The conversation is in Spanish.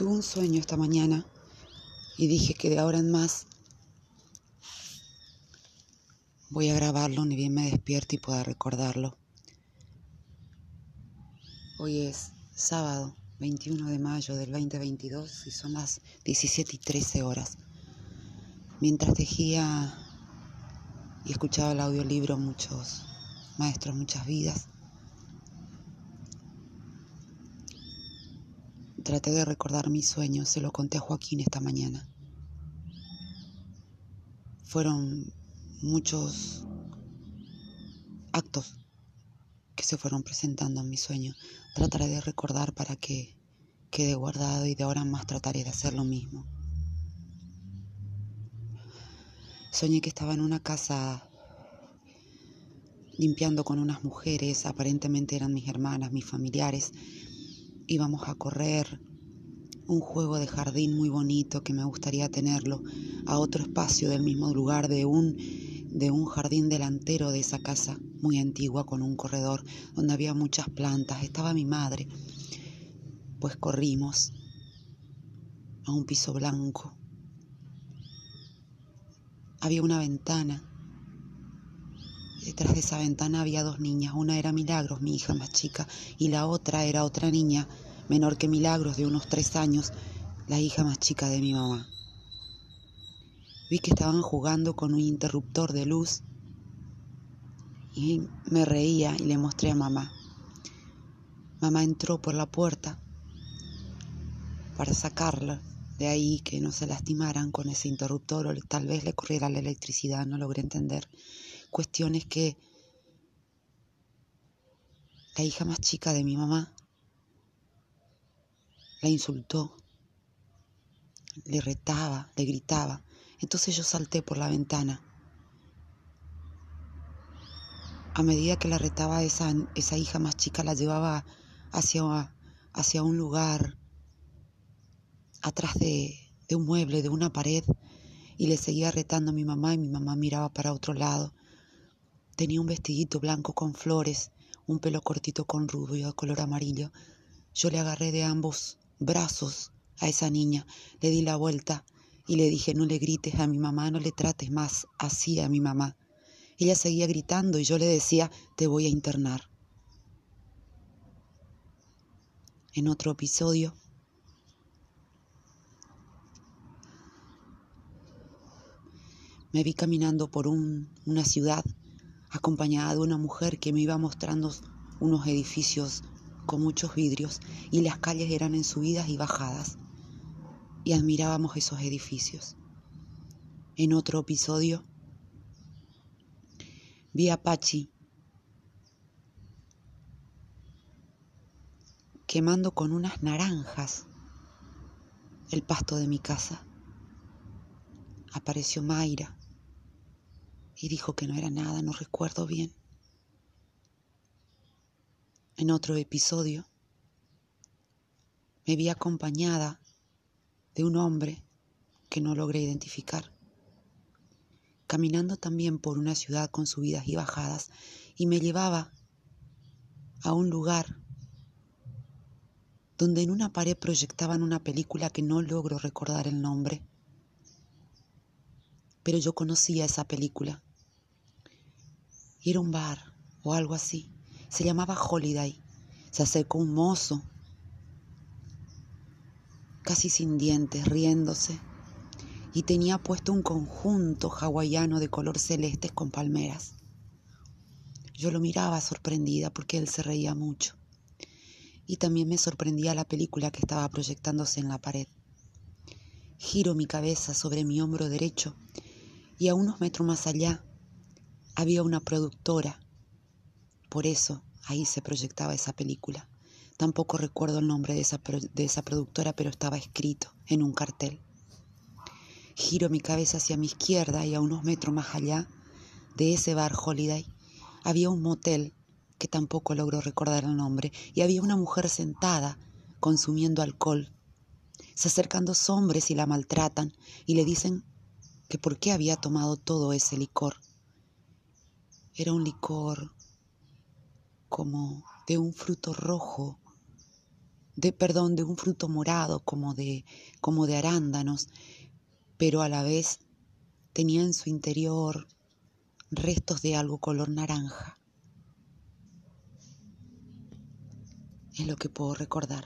Tuve un sueño esta mañana y dije que de ahora en más voy a grabarlo ni bien me despierte y pueda recordarlo. Hoy es sábado 21 de mayo del 2022 y son las 17 y 13 horas. Mientras tejía y escuchaba el audiolibro Muchos Maestros, Muchas Vidas, Traté de recordar mis sueños, se lo conté a Joaquín esta mañana. Fueron muchos actos que se fueron presentando en mi sueño. Trataré de recordar para que quede guardado y de ahora en más trataré de hacer lo mismo. Soñé que estaba en una casa limpiando con unas mujeres, aparentemente eran mis hermanas, mis familiares, íbamos a correr un juego de jardín muy bonito que me gustaría tenerlo a otro espacio del mismo lugar de un de un jardín delantero de esa casa muy antigua con un corredor donde había muchas plantas. Estaba mi madre. Pues corrimos a un piso blanco. Había una ventana. Detrás de esa ventana había dos niñas. Una era Milagros, mi hija más chica, y la otra era otra niña menor que Milagros, de unos tres años, la hija más chica de mi mamá. Vi que estaban jugando con un interruptor de luz y me reía y le mostré a mamá. Mamá entró por la puerta para sacarla de ahí, que no se lastimaran con ese interruptor o tal vez le corriera la electricidad, no logré entender. Cuestiones que la hija más chica de mi mamá la insultó, le retaba, le gritaba. Entonces yo salté por la ventana. A medida que la retaba esa, esa hija más chica, la llevaba hacia, hacia un lugar atrás de, de un mueble, de una pared, y le seguía retando a mi mamá y mi mamá miraba para otro lado. Tenía un vestidito blanco con flores, un pelo cortito con rubio de color amarillo. Yo le agarré de ambos brazos a esa niña, le di la vuelta y le dije, no le grites a mi mamá, no le trates más así a mi mamá. Ella seguía gritando y yo le decía, te voy a internar. En otro episodio, me vi caminando por un, una ciudad acompañada de una mujer que me iba mostrando unos edificios con muchos vidrios y las calles eran en subidas y bajadas y admirábamos esos edificios. En otro episodio vi a Pachi quemando con unas naranjas el pasto de mi casa. Apareció Mayra y dijo que no era nada, no recuerdo bien. En otro episodio me vi acompañada de un hombre que no logré identificar, caminando también por una ciudad con subidas y bajadas y me llevaba a un lugar donde en una pared proyectaban una película que no logro recordar el nombre, pero yo conocía esa película. Era un bar o algo así. Se llamaba Holiday. Se acercó un mozo, casi sin dientes, riéndose, y tenía puesto un conjunto hawaiano de color celeste con palmeras. Yo lo miraba sorprendida porque él se reía mucho. Y también me sorprendía la película que estaba proyectándose en la pared. Giro mi cabeza sobre mi hombro derecho y a unos metros más allá había una productora por eso ahí se proyectaba esa película. Tampoco recuerdo el nombre de esa, de esa productora, pero estaba escrito en un cartel. Giro mi cabeza hacia mi izquierda y a unos metros más allá de ese bar Holiday había un motel que tampoco logro recordar el nombre y había una mujer sentada consumiendo alcohol. Se acercan dos hombres y la maltratan y le dicen que por qué había tomado todo ese licor. Era un licor como de un fruto rojo de perdón, de un fruto morado como de como de arándanos, pero a la vez tenía en su interior restos de algo color naranja. Es lo que puedo recordar.